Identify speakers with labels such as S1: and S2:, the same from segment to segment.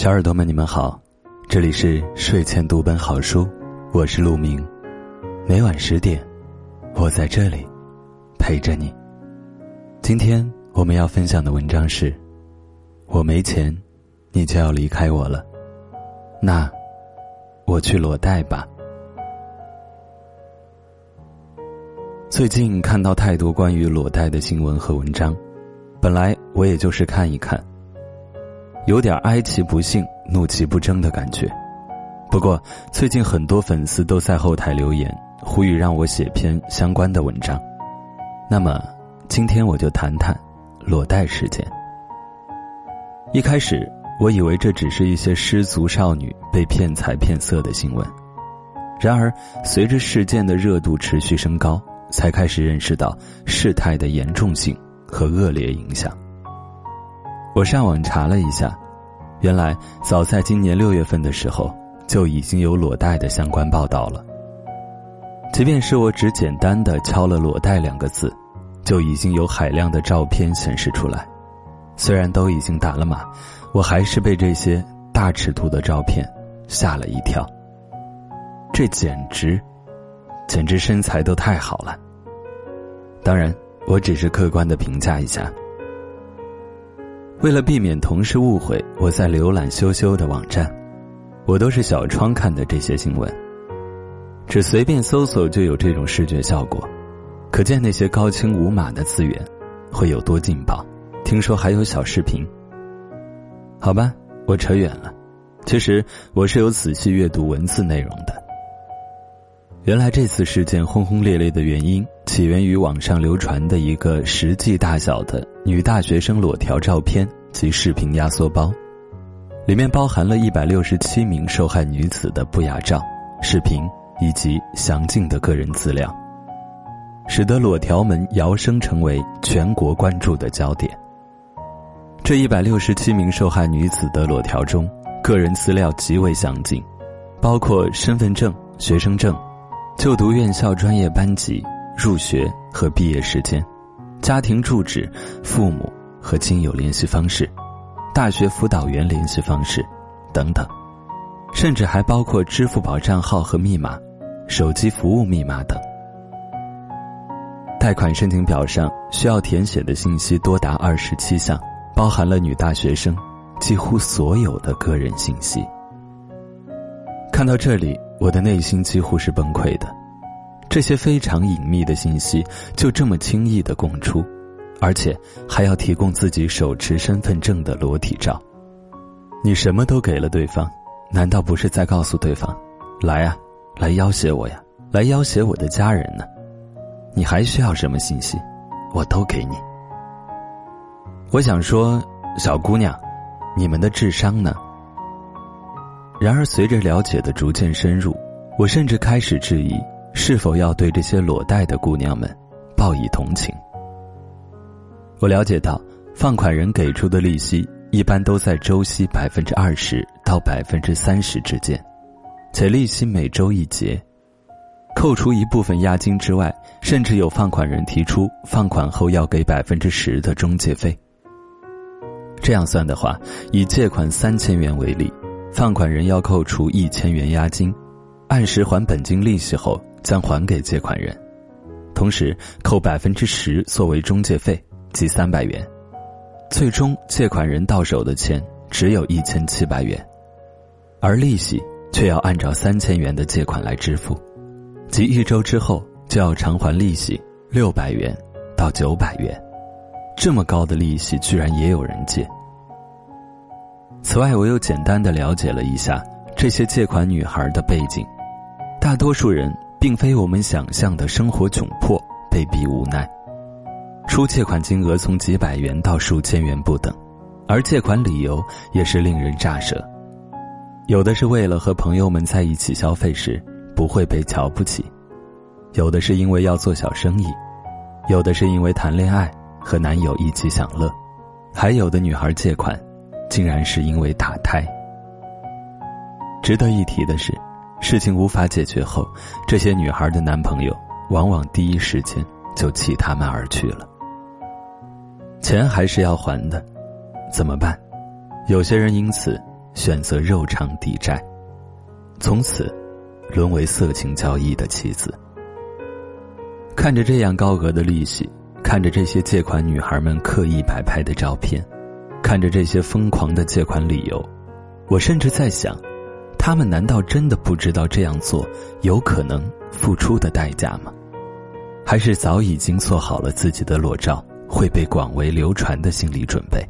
S1: 小耳朵们，你们好，这里是睡前读本好书，我是陆明，每晚十点，我在这里陪着你。今天我们要分享的文章是：我没钱，你就要离开我了，那我去裸贷吧。最近看到太多关于裸贷的新闻和文章，本来我也就是看一看。有点哀其不幸，怒其不争的感觉。不过最近很多粉丝都在后台留言，呼吁让我写篇相关的文章。那么，今天我就谈谈裸贷事件。一开始我以为这只是一些失足少女被骗财骗色的新闻，然而随着事件的热度持续升高，才开始认识到事态的严重性和恶劣影响。我上网查了一下，原来早在今年六月份的时候就已经有裸贷的相关报道了。即便是我只简单的敲了“裸贷”两个字，就已经有海量的照片显示出来。虽然都已经打了码，我还是被这些大尺度的照片吓了一跳。这简直，简直身材都太好了。当然，我只是客观的评价一下。为了避免同事误会我在浏览羞羞的网站，我都是小窗看的这些新闻。只随便搜索就有这种视觉效果，可见那些高清无码的资源会有多劲爆。听说还有小视频。好吧，我扯远了。其实我是有仔细阅读文字内容的。原来这次事件轰轰烈烈的原因，起源于网上流传的一个实际大小的女大学生裸条照片及视频压缩包，里面包含了一百六十七名受害女子的不雅照、视频以及详尽的个人资料，使得裸条门摇身成为全国关注的焦点。这一百六十七名受害女子的裸条中，个人资料极为详尽，包括身份证、学生证。就读院校专业班级、入学和毕业时间、家庭住址、父母和亲友联系方式、大学辅导员联系方式等等，甚至还包括支付宝账号和密码、手机服务密码等。贷款申请表上需要填写的信息多达二十七项，包含了女大学生几乎所有的个人信息。看到这里。我的内心几乎是崩溃的，这些非常隐秘的信息就这么轻易的供出，而且还要提供自己手持身份证的裸体照。你什么都给了对方，难道不是在告诉对方，来啊，来要挟我呀，来要挟我的家人呢？你还需要什么信息，我都给你。我想说，小姑娘，你们的智商呢？然而，随着了解的逐渐深入，我甚至开始质疑是否要对这些裸贷的姑娘们报以同情。我了解到，放款人给出的利息一般都在周息百分之二十到百分之三十之间，且利息每周一结。扣除一部分押金之外，甚至有放款人提出放款后要给百分之十的中介费。这样算的话，以借款三千元为例。放款人要扣除一千元押金，按时还本金利息后将还给借款人，同时扣百分之十作为中介费，即三百元。最终借款人到手的钱只有一千七百元，而利息却要按照三千元的借款来支付，即一周之后就要偿还利息六百元到九百元，这么高的利息居然也有人借。此外，我又简单的了解了一下这些借款女孩的背景，大多数人并非我们想象的生活窘迫、被逼无奈，出借款金额从几百元到数千元不等，而借款理由也是令人乍舌，有的是为了和朋友们在一起消费时不会被瞧不起，有的是因为要做小生意，有的是因为谈恋爱和男友一起享乐，还有的女孩借款。竟然是因为打胎。值得一提的是，事情无法解决后，这些女孩的男朋友往往第一时间就弃她们而去了。钱还是要还的，怎么办？有些人因此选择肉偿抵债，从此沦为色情交易的妻子。看着这样高额的利息，看着这些借款女孩们刻意摆拍的照片，看着这些疯狂的借款理由，我甚至在想，他们难道真的不知道这样做有可能付出的代价吗？还是早已经做好了自己的裸照会被广为流传的心理准备？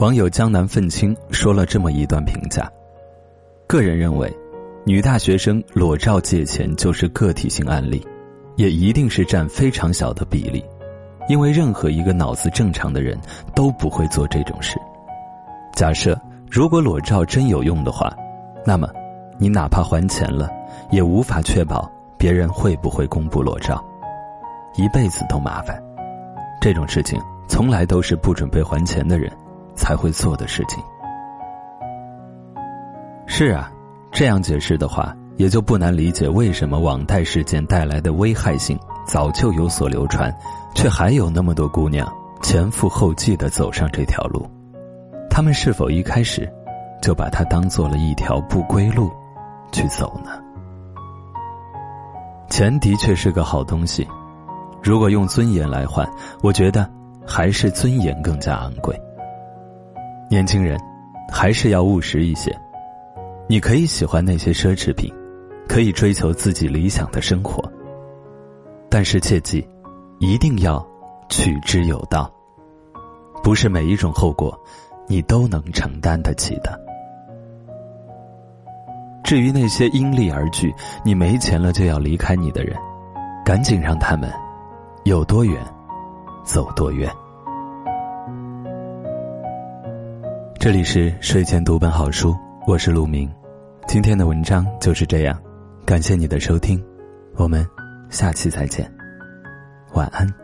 S1: 网友江南愤青说了这么一段评价：个人认为。女大学生裸照借钱就是个体性案例，也一定是占非常小的比例，因为任何一个脑子正常的人都不会做这种事。假设如果裸照真有用的话，那么你哪怕还钱了，也无法确保别人会不会公布裸照，一辈子都麻烦。这种事情从来都是不准备还钱的人才会做的事情。是啊。这样解释的话，也就不难理解为什么网贷事件带来的危害性早就有所流传，却还有那么多姑娘前赴后继的走上这条路。他们是否一开始就把它当做了一条不归路去走呢？钱的确是个好东西，如果用尊严来换，我觉得还是尊严更加昂贵。年轻人，还是要务实一些。你可以喜欢那些奢侈品，可以追求自己理想的生活，但是切记，一定要取之有道。不是每一种后果，你都能承担得起的。至于那些因利而聚、你没钱了就要离开你的人，赶紧让他们有多远，走多远。这里是睡前读本好书，我是陆明。今天的文章就是这样，感谢你的收听，我们下期再见，晚安。